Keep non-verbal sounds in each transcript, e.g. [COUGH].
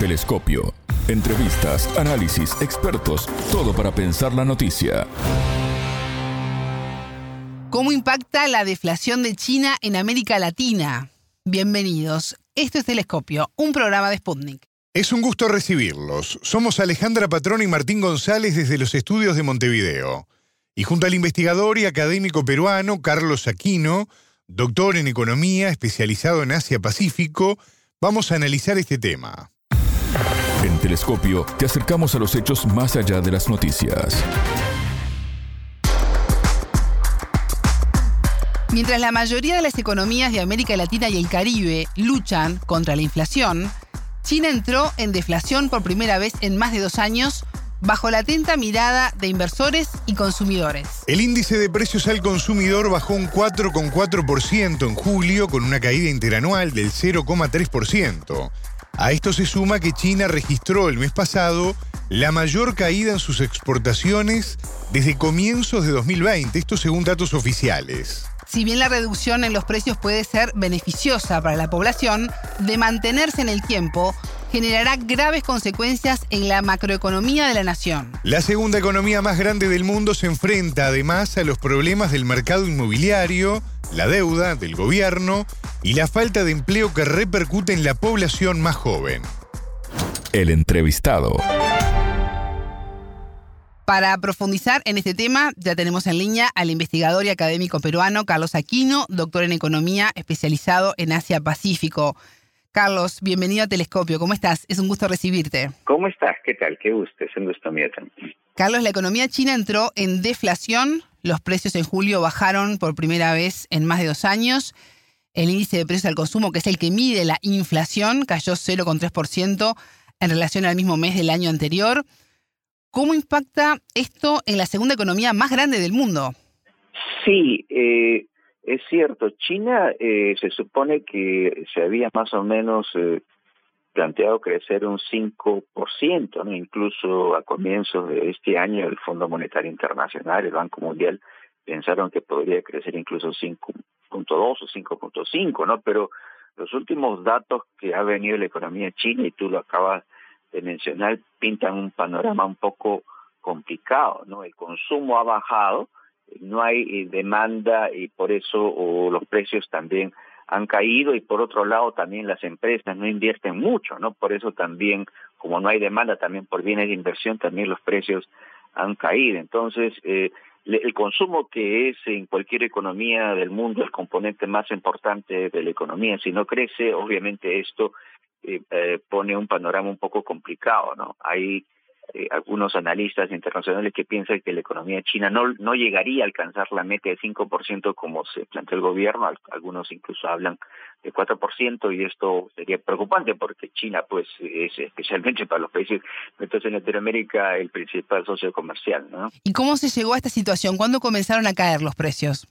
Telescopio. Entrevistas, análisis, expertos, todo para pensar la noticia. ¿Cómo impacta la deflación de China en América Latina? Bienvenidos. Esto es Telescopio, un programa de Sputnik. Es un gusto recibirlos. Somos Alejandra Patrón y Martín González desde los estudios de Montevideo. Y junto al investigador y académico peruano Carlos Aquino, doctor en economía especializado en Asia-Pacífico, vamos a analizar este tema. En Telescopio te acercamos a los hechos más allá de las noticias. Mientras la mayoría de las economías de América Latina y el Caribe luchan contra la inflación, China entró en deflación por primera vez en más de dos años bajo la atenta mirada de inversores y consumidores. El índice de precios al consumidor bajó un 4,4% en julio con una caída interanual del 0,3%. A esto se suma que China registró el mes pasado la mayor caída en sus exportaciones desde comienzos de 2020, esto según datos oficiales. Si bien la reducción en los precios puede ser beneficiosa para la población, de mantenerse en el tiempo, generará graves consecuencias en la macroeconomía de la nación. La segunda economía más grande del mundo se enfrenta además a los problemas del mercado inmobiliario, la deuda del gobierno y la falta de empleo que repercute en la población más joven. El entrevistado. Para profundizar en este tema, ya tenemos en línea al investigador y académico peruano Carlos Aquino, doctor en economía especializado en Asia-Pacífico. Carlos, bienvenido a Telescopio. ¿Cómo estás? Es un gusto recibirte. ¿Cómo estás? ¿Qué tal? Qué gusto. Es un gusto mío también. Carlos, la economía china entró en deflación. Los precios en julio bajaron por primera vez en más de dos años. El índice de precios al consumo, que es el que mide la inflación, cayó 0,3% en relación al mismo mes del año anterior. ¿Cómo impacta esto en la segunda economía más grande del mundo? Sí, eh, es cierto. China eh, se supone que se había más o menos eh, planteado crecer un 5%, ¿no? incluso a comienzos de este año el Fondo Monetario Internacional, el Banco Mundial, pensaron que podría crecer incluso 5.2 o 5.5, ¿no? Pero los últimos datos que ha venido la economía china, y tú lo acabas mencionar pintan un panorama un poco complicado, ¿no? El consumo ha bajado, no hay eh, demanda y por eso los precios también han caído y por otro lado también las empresas no invierten mucho, ¿no? Por eso también, como no hay demanda también por bienes de inversión, también los precios han caído. Entonces, eh, el consumo que es en cualquier economía del mundo el componente más importante de la economía, si no crece, obviamente esto eh, eh, pone un panorama un poco complicado, ¿no? Hay eh, algunos analistas internacionales que piensan que la economía china no, no llegaría a alcanzar la meta de 5% como se planteó el gobierno, algunos incluso hablan de 4% y esto sería preocupante porque China pues es especialmente para los países entonces en Latinoamérica el principal socio comercial, ¿no? ¿Y cómo se llegó a esta situación? ¿Cuándo comenzaron a caer los precios?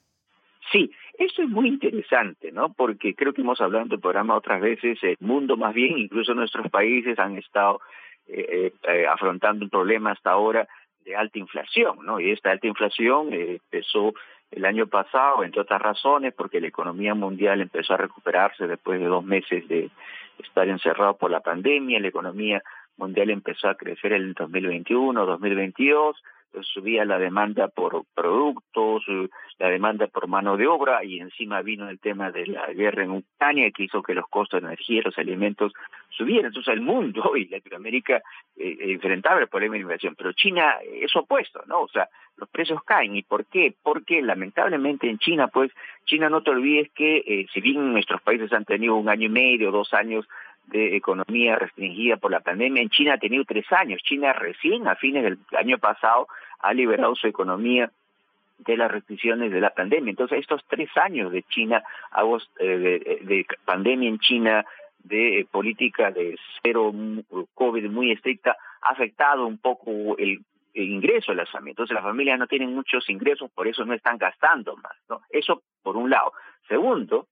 Sí, eso es muy interesante, ¿no? Porque creo que hemos hablado en el programa otras veces, el mundo más bien, incluso nuestros países han estado eh, eh, afrontando un problema hasta ahora de alta inflación, ¿no? Y esta alta inflación eh, empezó el año pasado, entre otras razones, porque la economía mundial empezó a recuperarse después de dos meses de estar encerrado por la pandemia, la economía mundial empezó a crecer en el 2021, 2022, subía la demanda por productos, la demanda por mano de obra y encima vino el tema de la guerra en Ucrania que hizo que los costos de energía y los alimentos subieran. Entonces el mundo [LAUGHS] y Latinoamérica eh, enfrentaba el problema de inflación, pero China es opuesto, ¿no? O sea, los precios caen. ¿Y por qué? Porque lamentablemente en China, pues, China no te olvides que eh, si bien nuestros países han tenido un año y medio, dos años de economía restringida por la pandemia. En China ha tenido tres años. China recién a fines del año pasado ha liberado su economía de las restricciones de la pandemia. Entonces, estos tres años de China, eh, de, pandemia en China, de eh, política de cero COVID muy estricta, ha afectado un poco el, ingreso de las familias. Entonces, las familias no tienen muchos ingresos, por eso no están gastando más. ¿no? Eso por un lado. Segundo,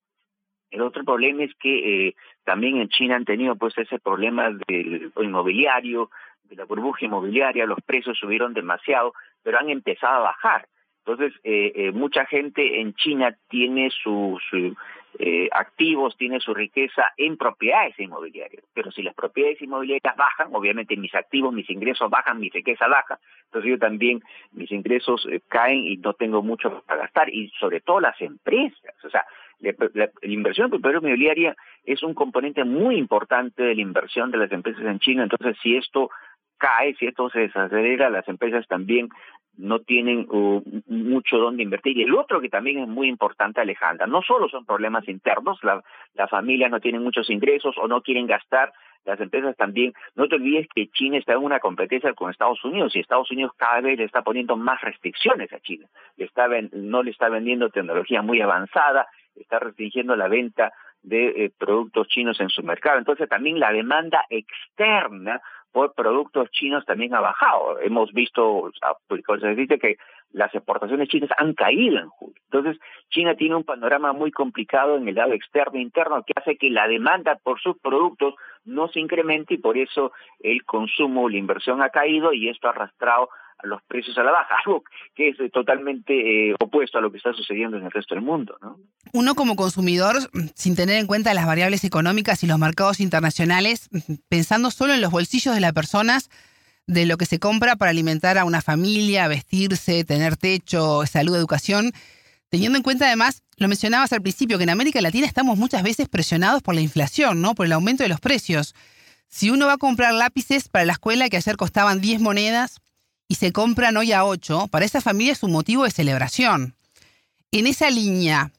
el otro problema es que eh, también en China han tenido pues ese problema del inmobiliario, de la burbuja inmobiliaria, los precios subieron demasiado, pero han empezado a bajar. Entonces, eh, eh, mucha gente en China tiene su, su eh, activos, tiene su riqueza en propiedades inmobiliarias. Pero si las propiedades inmobiliarias bajan, obviamente mis activos, mis ingresos bajan, mi riqueza baja. Entonces yo también, mis ingresos eh, caen y no tengo mucho para gastar. Y sobre todo las empresas. O sea, la, inversión en propiedad inmobiliaria es un componente muy importante de la inversión de las empresas en China. Entonces, si esto cae, si esto se desacelera, las empresas también no tienen uh, mucho donde invertir. Y el otro que también es muy importante, Alejandra, no solo son problemas internos, la, las familias no tienen muchos ingresos o no quieren gastar, las empresas también, no te olvides que China está en una competencia con Estados Unidos y Estados Unidos cada vez le está poniendo más restricciones a China. Le está, no le está vendiendo tecnología muy avanzada, está restringiendo la venta de eh, productos chinos en su mercado. Entonces también la demanda externa por productos chinos también ha bajado. Hemos visto, pues, se dice que las exportaciones chinas han caído en julio. Entonces, China tiene un panorama muy complicado en el lado externo e interno que hace que la demanda por sus productos no se incremente y por eso el consumo, la inversión ha caído y esto ha arrastrado los precios a la baja, [LAUGHS] algo que es totalmente eh, opuesto a lo que está sucediendo en el resto del mundo. ¿no? Uno como consumidor, sin tener en cuenta las variables económicas y los mercados internacionales, pensando solo en los bolsillos de las personas, de lo que se compra para alimentar a una familia, vestirse, tener techo, salud, educación, teniendo en cuenta además, lo mencionabas al principio, que en América Latina estamos muchas veces presionados por la inflación, ¿no? Por el aumento de los precios. Si uno va a comprar lápices para la escuela que ayer costaban 10 monedas, y se compran hoy a 8, para esa familia es un motivo de celebración. En esa línea,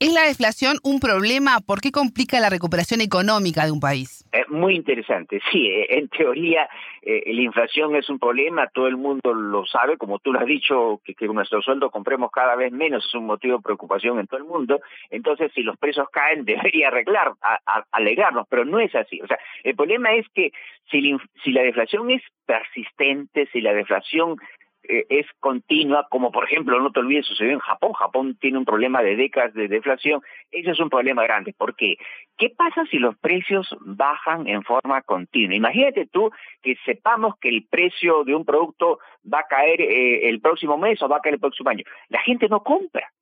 ¿es la deflación un problema? ¿Por qué complica la recuperación económica de un país? Es muy interesante, sí, eh, en teoría eh, la inflación es un problema, todo el mundo lo sabe, como tú lo has dicho, que, que nuestro sueldo compremos cada vez menos es un motivo de preocupación en todo el mundo, entonces si los precios caen [LAUGHS] debería arreglar, alegrarnos, pero no es así. O sea, el problema es que si si la deflación es persistente, si la deflación eh, es continua, como por ejemplo, no te olvides, sucedió en Japón. Japón tiene un problema de décadas de deflación. Ese es un problema grande. ¿Por qué? ¿Qué pasa si los precios bajan en forma continua? Imagínate tú que sepamos que el precio de un producto va a caer eh, el próximo mes o va a caer el próximo año. La gente no compra.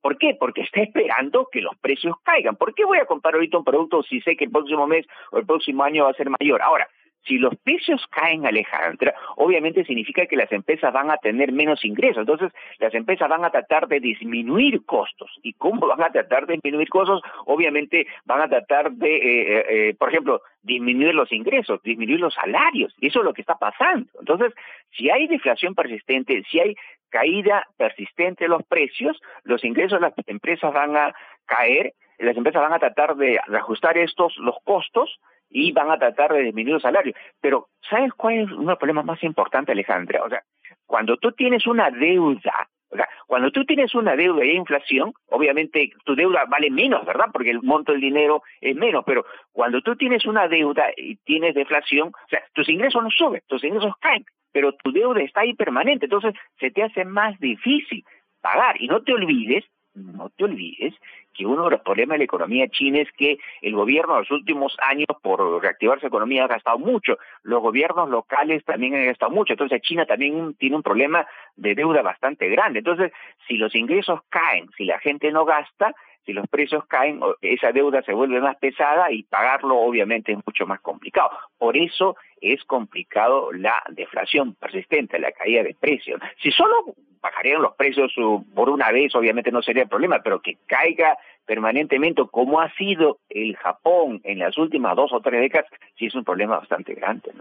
¿Por qué? Porque está esperando que los precios caigan. ¿Por qué voy a comprar ahorita un producto si sé que el próximo mes o el próximo año va a ser mayor? Ahora, si los precios caen, Alejandra, obviamente significa que las empresas van a tener menos ingresos. Entonces, las empresas van a tratar de disminuir costos. ¿Y cómo van a tratar de disminuir costos? Obviamente van a tratar de, eh, eh, eh, por ejemplo, disminuir los ingresos, disminuir los salarios. Eso es lo que está pasando. Entonces, si hay deflación persistente, si hay caída persistente de los precios, los ingresos de las empresas van a caer, las empresas van a tratar de ajustar estos, los costos, y van a tratar de disminuir los salarios. Pero, ¿sabes cuál es uno de los problemas más importantes, Alejandra? O sea, cuando tú tienes una deuda, o sea, cuando tú tienes una deuda y hay inflación, obviamente tu deuda vale menos, ¿verdad? Porque el monto del dinero es menos, pero cuando tú tienes una deuda y tienes deflación, o sea, tus ingresos no suben, tus ingresos caen, pero tu deuda está ahí permanente, entonces se te hace más difícil pagar. Y no te olvides, no te olvides que uno de los problemas de la economía china es que el gobierno en los últimos años, por reactivar su economía, ha gastado mucho. Los gobiernos locales también han gastado mucho. Entonces China también tiene un problema de deuda bastante grande. Entonces, si los ingresos caen, si la gente no gasta, si los precios caen, esa deuda se vuelve más pesada y pagarlo obviamente es mucho más complicado. Por eso es complicado la deflación persistente, la caída de precios. Si solo bajarían los precios por una vez, obviamente no sería el problema, pero que caiga permanentemente, como ha sido el Japón en las últimas dos o tres décadas, sí es un problema bastante grande.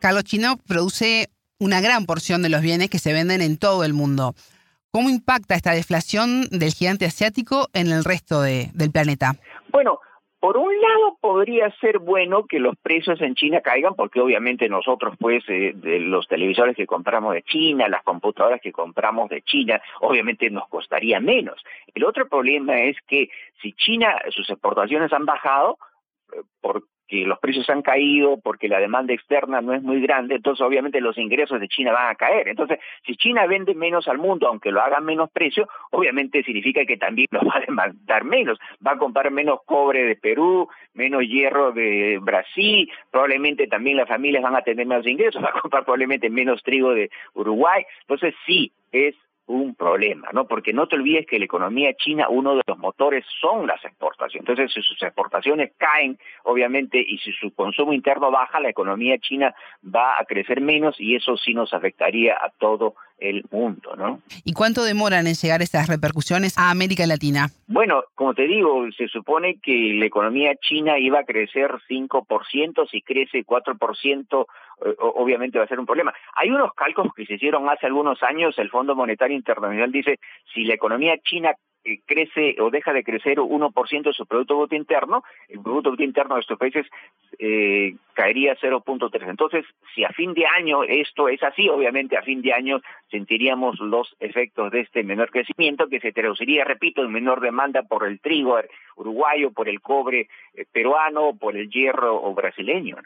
Carlos Chino produce una gran porción de los bienes que se venden en todo el mundo. ¿Cómo impacta esta deflación del gigante asiático en el resto del planeta? Bueno, por un lado podría ser bueno que los precios en China caigan porque obviamente nosotros pues eh, de los televisores que compramos de China, las computadoras que compramos de China, obviamente nos costaría menos. El otro problema es que si China sus exportaciones han bajado eh, por que los precios han caído porque la demanda externa no es muy grande, entonces obviamente los ingresos de China van a caer. Entonces, si China vende menos al mundo, aunque lo haga menos precio, obviamente significa que también lo va a demandar menos. Va a comprar menos cobre de Perú, menos hierro de Brasil, probablemente también las familias van a tener menos ingresos, [LAUGHS] va a comprar probablemente menos trigo de Uruguay. Entonces, sí, es un problema, ¿no? Porque no te olvides que la economía china, uno de los motores son las exportaciones. Entonces, si sus exportaciones caen, obviamente, y si su consumo interno baja, la economía china va a crecer menos y eso sí nos afectaría a todo el mundo, ¿no? ¿Y cuánto demoran en llegar estas repercusiones a América Latina? Bueno, como te digo, se supone que la economía china iba a crecer 5%, si crece 4%, eh, obviamente va a ser un problema. Hay unos cálculos que se hicieron hace algunos años, el Fondo Monetario Internacional dice, si la economía china crece o deja de crecer 1% de su Producto Bruto Interno, el Producto Bruto Interno de estos países eh, caería 0.3. Entonces, si a fin de año esto es así, obviamente a fin de año sentiríamos los efectos de este menor crecimiento que se traduciría, repito, en menor demanda por el trigo uruguayo, por el cobre eh, peruano, por el hierro o brasileño.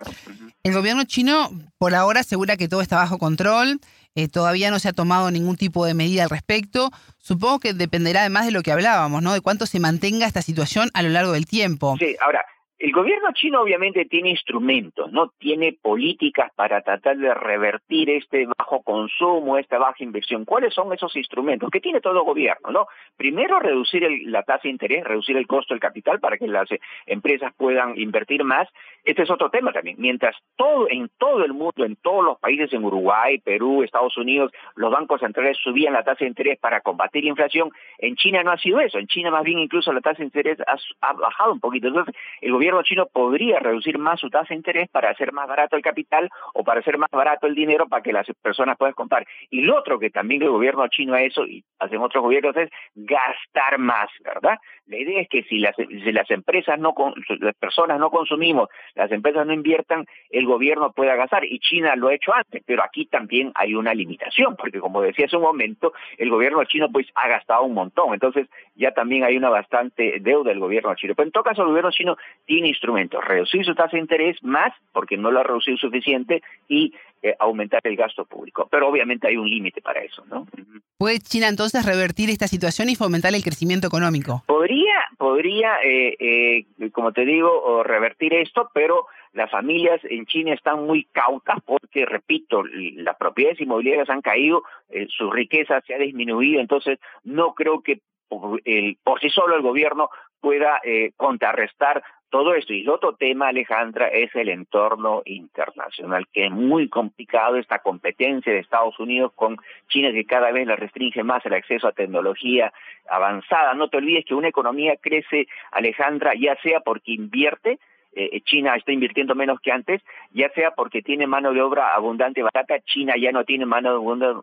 El gobierno chino por ahora asegura que todo está bajo control eh, todavía no se ha tomado ningún tipo de medida al respecto. Supongo que dependerá además de lo que hablábamos, ¿no? De cuánto se mantenga esta situación a lo largo del tiempo. Sí, ahora, el gobierno chino obviamente tiene instrumentos, no tiene políticas para tratar de revertir este bajo consumo, esta baja inversión. ¿Cuáles son esos instrumentos que tiene todo gobierno? No, primero reducir la tasa de interés, reducir el costo del capital para que las eh, empresas puedan invertir más. Este es otro tema también. Mientras todo en todo el mundo, en todos los países, en Uruguay, Perú, Estados Unidos, los bancos centrales subían la tasa de interés para combatir la inflación, en China no ha sido eso. En China más bien incluso la tasa de interés ha, ha bajado un poquito. Entonces el gobierno gobierno chino podría reducir más su tasa de interés para hacer más barato el capital o para hacer más barato el dinero para que las personas puedan comprar. Y lo otro que también el gobierno chino ha eso, y hacen otros gobiernos, es gastar más, ¿verdad? La idea es que si las, si las empresas no, las personas no consumimos, las empresas no inviertan, el gobierno pueda gastar. Y China lo ha hecho antes, pero aquí también hay una limitación, porque como decía hace un momento, el gobierno chino pues ha gastado un montón. Entonces ya también hay una bastante deuda del gobierno chino. Pero en todo caso el gobierno chino tiene instrumentos, reducir su tasa de interés más, porque no lo ha reducido suficiente, y eh, aumentar el gasto público. Pero obviamente hay un límite para eso, ¿no? ¿Puede China entonces revertir esta situación y fomentar el crecimiento económico? Podría, podría, eh, eh, como te digo, revertir esto, pero las familias en China están muy cautas porque, repito, las propiedades inmobiliarias han caído, su riqueza se ha disminuido, entonces no creo que por, por sí solo el gobierno pueda contrarrestar todo esto. Y el otro tema, Alejandra, es el entorno internacional, que es muy complicado esta competencia de Estados Unidos con China, que cada vez le restringe más el acceso a tecnología avanzada. No te olvides que una economía crece, Alejandra, ya sea porque invierte, eh, China está invirtiendo menos que antes, ya sea porque tiene mano de obra abundante barata, China ya no tiene mano de obra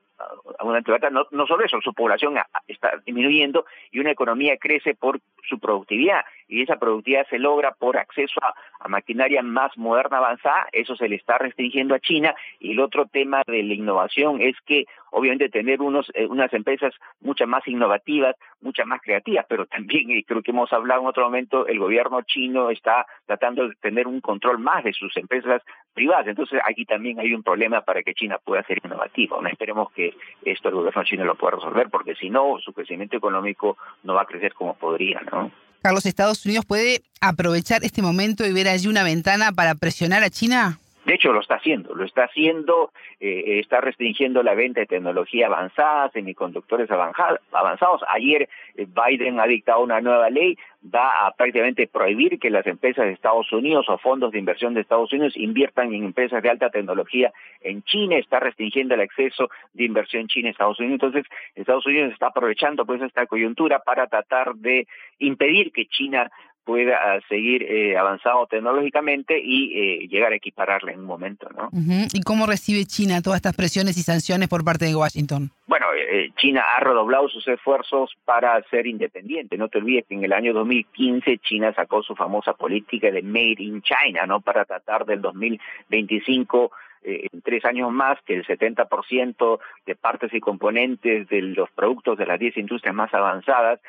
abundante barata, no, no solo eso, su población está disminuyendo y una economía crece por su productividad y esa productividad se logra por acceso a, maquinaria más moderna, avanzada, eso se le está restringiendo a China y el otro tema de la innovación es que obviamente tener unos, eh, unas empresas muchas más innovativas, muchas más creativas, pero también, y creo que hemos hablado en otro momento, el gobierno chino está tratando de tener un control más de sus empresas privadas, entonces aquí también hay un problema para que China pueda ser innovativa, no esperemos que esto el gobierno chino lo pueda resolver, porque si no, su crecimiento económico no va a crecer como podría, ¿no? Carlos, ¿Estados Unidos puede aprovechar este momento y ver allí una ventana para presionar a China? De hecho, lo está haciendo, lo está haciendo, eh, está restringiendo la venta de tecnología avanzada, semiconductores avanzados. Ayer eh, Biden ha dictado una nueva ley, va a prácticamente prohibir que las empresas de Estados Unidos o fondos de inversión de Estados Unidos inviertan en empresas de alta tecnología en China, está restringiendo el acceso de inversión china Estados Unidos. Entonces, Estados Unidos está aprovechando pues esta coyuntura para tratar de impedir que China pueda ah, seguir eh, avanzando tecnológicamente y eh, llegar a equipararle en un momento, ¿no? ¿Y cómo recibe China todas estas presiones y sanciones por parte de Washington? Bueno, eh, China ha redoblado sus esfuerzos para ser independiente. No te olvides que en el año 2015 China sacó su famosa política de Made in China, ¿no? Para tratar del 2025 en tres años más que el 70% de partes y componentes de los productos de las 10 industrias más avanzadas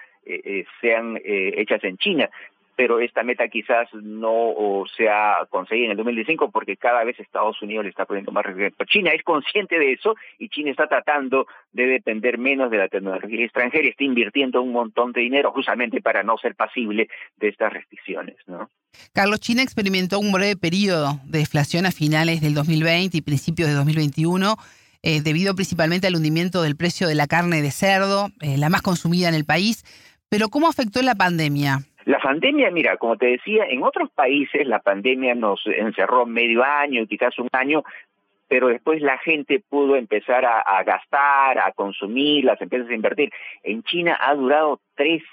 sean hechas en China pero esta meta quizás no sea conseguida en el 2015 porque cada vez Estados Unidos le está poniendo más restricciones. China es consciente de eso y China está tratando de depender menos de la tecnología extranjera y está invirtiendo un montón de dinero justamente para no ser pasible de estas restricciones, ¿no? Carlos, China experimentó un breve periodo de deflación a finales del 2020 y principios de 2021 eh, debido principalmente al hundimiento del precio de la carne de cerdo, eh, la más consumida en el país. Pero ¿cómo afectó la pandemia? La pandemia, mira, como te decía, en otros países la pandemia nos encerró medio año, quizás un año, pero después la gente pudo empezar a, a, gastar, a consumir, las empresas a invertir. En China ha durado tres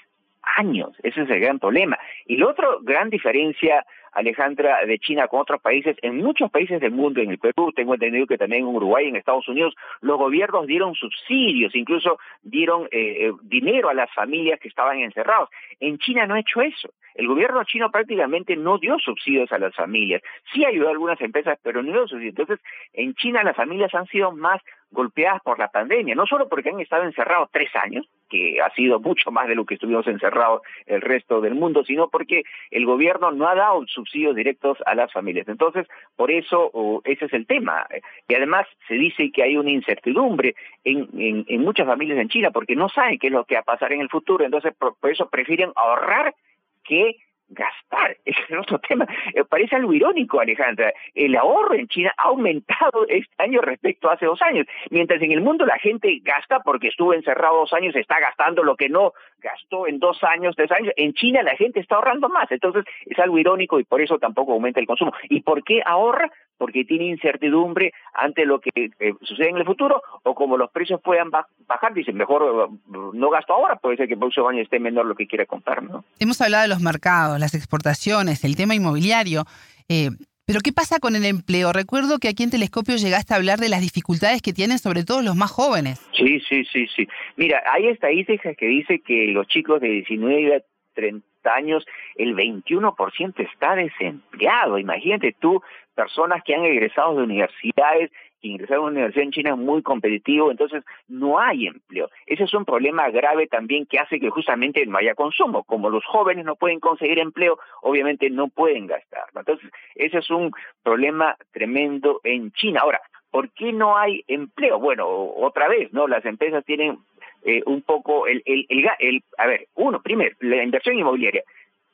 años, ese es el gran problema. Y la otra gran diferencia Alejandra, de China con otros países, en muchos países del mundo, en el Perú, tengo entendido que también en Uruguay, en Estados Unidos, los gobiernos dieron subsidios, incluso dieron eh, eh, dinero a las familias que estaban encerrados. En China no ha hecho eso. El gobierno chino prácticamente no dio subsidios a las familias. Sí ayudó a algunas empresas, pero no dio subsidios. Entonces, en China las familias han sido más golpeadas por la pandemia, no solo porque han estado encerrados tres años, que ha sido mucho más de lo que estuvimos encerrados el resto del mundo, sino porque el gobierno no ha dado subsidios directos a las familias. Entonces, por eso ese es el tema. Y además se dice que hay una incertidumbre en, en, en muchas familias en China porque no saben qué es lo que va a pasar en el futuro. Entonces, por, por eso prefieren ahorrar que gastar. [LAUGHS] Es otro tema. Eh, parece algo irónico, Alejandra. El ahorro en China ha aumentado este año respecto a hace dos años. Mientras en el mundo la gente gasta porque estuvo encerrado dos años, está gastando lo que no gastó en dos años, tres años. En China la gente está ahorrando más. Entonces es algo irónico y por eso tampoco aumenta el consumo. ¿Y por qué ahorra? Porque tiene incertidumbre ante lo que eh, sucede en el futuro o como los precios puedan bajar, dicen, mejor eh, no gasto ahora, puede ser que el próximo año esté menor lo que quiera comprar. ¿no? Hemos hablado de los mercados, las exportaciones, el tema inmobiliario. Eh, pero ¿qué pasa con el empleo? Recuerdo que aquí en Telescopio llegaste a hablar de las dificultades que tienen sobre todo los más jóvenes. Sí, sí, sí, sí. Mira, hay estadísticas que dice que los chicos de 19 a 30 años, el 21% está desempleado. Imagínate tú, personas que han egresado de universidades ingresar a una universidad en China es muy competitivo, entonces no hay empleo. Ese es un problema grave también que hace que justamente no haya consumo. Como los jóvenes no pueden conseguir empleo, obviamente no pueden gastar. Entonces, ese es un problema tremendo en China. Ahora, ¿por qué no hay empleo? Bueno, otra vez, ¿no? Las empresas tienen eh, un poco el, el, el, a ver, uno, primero, la inversión inmobiliaria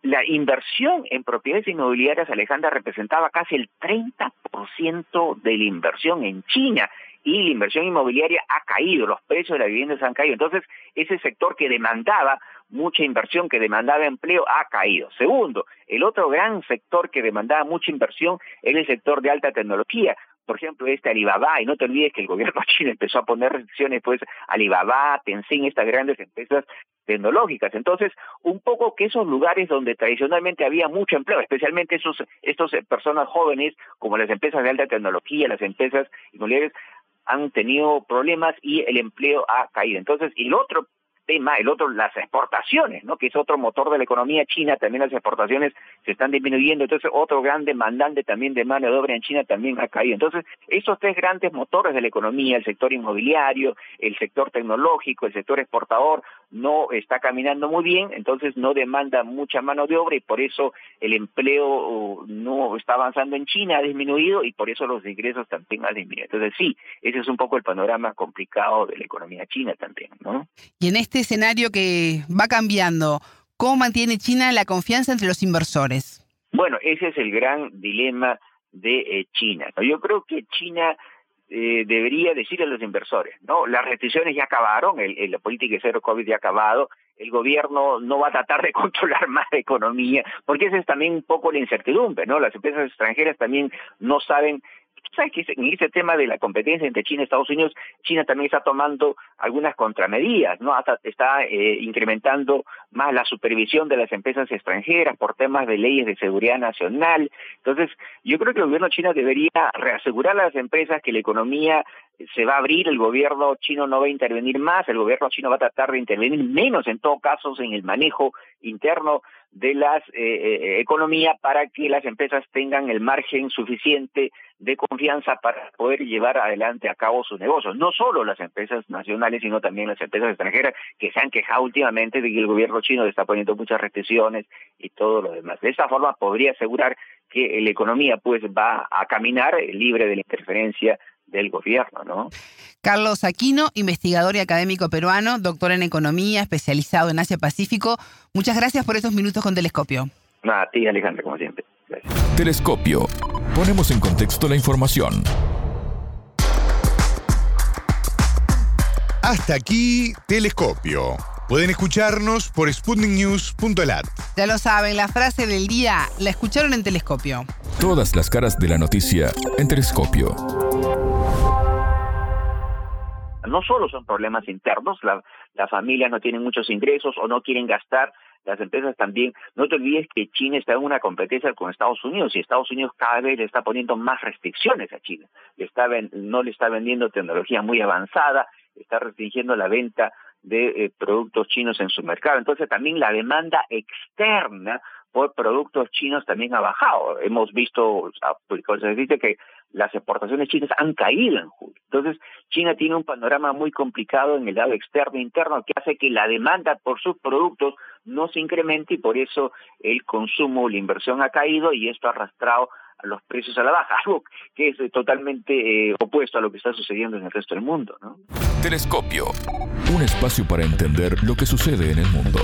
la inversión en propiedades inmobiliarias, Alejandra, representaba casi el 30% de la inversión en China y la inversión inmobiliaria ha caído, los precios de las viviendas han caído. Entonces, ese sector que demandaba mucha inversión, que demandaba empleo, ha caído. Segundo, el otro gran sector que demandaba mucha inversión es el sector de alta tecnología por ejemplo, este Alibaba, y no te olvides que el gobierno [LAUGHS] chino empezó a poner restricciones, pues Alibaba, Tencent, estas grandes empresas tecnológicas. Entonces, un poco que esos lugares donde tradicionalmente había mucho empleo, especialmente esos estos eh, personas jóvenes, como las empresas de alta tecnología, las empresas inmobiliarias, han tenido problemas y el empleo ha caído. Entonces, el otro el otro, las exportaciones, ¿no? Que es otro motor de la economía china, también las exportaciones se están disminuyendo, entonces otro gran demandante también de mano de obra en China también ha caído. Entonces, esos tres grandes motores de la economía, el sector inmobiliario, el sector tecnológico, el sector exportador, no está caminando muy bien, entonces no demanda mucha mano de obra y por eso el empleo uh, no está avanzando en China, ha disminuido y por eso los ingresos también han disminuido. Entonces sí, ese es un poco el panorama complicado de la economía china también, ¿no? Y en este escenario que va cambiando, ¿cómo mantiene China la confianza entre los inversores? Bueno, ese es el gran dilema de eh, China. Yo creo que China eh, debería decir a los inversores, ¿no? Las restricciones ya acabaron, el, el, la política de cero COVID ya ha acabado, el gobierno no va a tratar de [LAUGHS] controlar más la economía, porque esa es también un poco la incertidumbre, ¿no? Las empresas extranjeras también no saben sabes que en ese tema de la competencia entre China y Estados Unidos, China también está tomando algunas contramedidas, ¿no? Hasta está eh, incrementando más la supervisión de las empresas extranjeras por temas de leyes de seguridad nacional. Entonces, yo creo que el gobierno chino debería reasegurar a las empresas que la economía se va a abrir, el gobierno chino no va a intervenir más, el gobierno chino va a tratar de intervenir menos en todo caso en el manejo interno de las eh, eh, economía para que las empresas tengan el margen suficiente de confianza para poder llevar adelante a cabo sus negocios. No solo las empresas nacionales, sino también las empresas extranjeras que se han quejado últimamente de que el gobierno chino está poniendo muchas restricciones y todo lo demás. De esta forma podría asegurar que la economía pues va a caminar libre de la interferencia del gobierno, ¿no? Carlos Aquino, investigador y académico peruano, doctor en economía, especializado en Asia Pacífico. Muchas gracias por estos minutos con Telescopio. a ti, Alejandro, como siempre. Telescopio. Ponemos en contexto la información. Hasta aquí, Telescopio. Pueden escucharnos por sputniknews.lat. Ya lo saben, la frase del día la escucharon en Telescopio. Todas las caras de la noticia en Telescopio. No solo son problemas internos, la, la familia no tiene muchos ingresos o no quieren gastar, las empresas también. No te olvides que China está en una competencia con Estados Unidos y Estados Unidos cada vez le está poniendo más restricciones a China. Le está, no le está vendiendo tecnología muy avanzada, está restringiendo la venta de eh, productos chinos en su mercado. Entonces también la demanda externa por productos chinos también ha bajado. Hemos visto, se dice que las exportaciones chinas han caído en julio. Entonces, China tiene un panorama muy complicado en el lado externo e interno que hace que la demanda por sus productos no se incremente y por eso el consumo, la inversión ha caído y esto ha arrastrado a los precios a la baja, [LAUGHS] algo que es totalmente eh, opuesto a lo que está sucediendo en el resto del mundo. Telescopio, un espacio para entender lo que sucede en el mundo.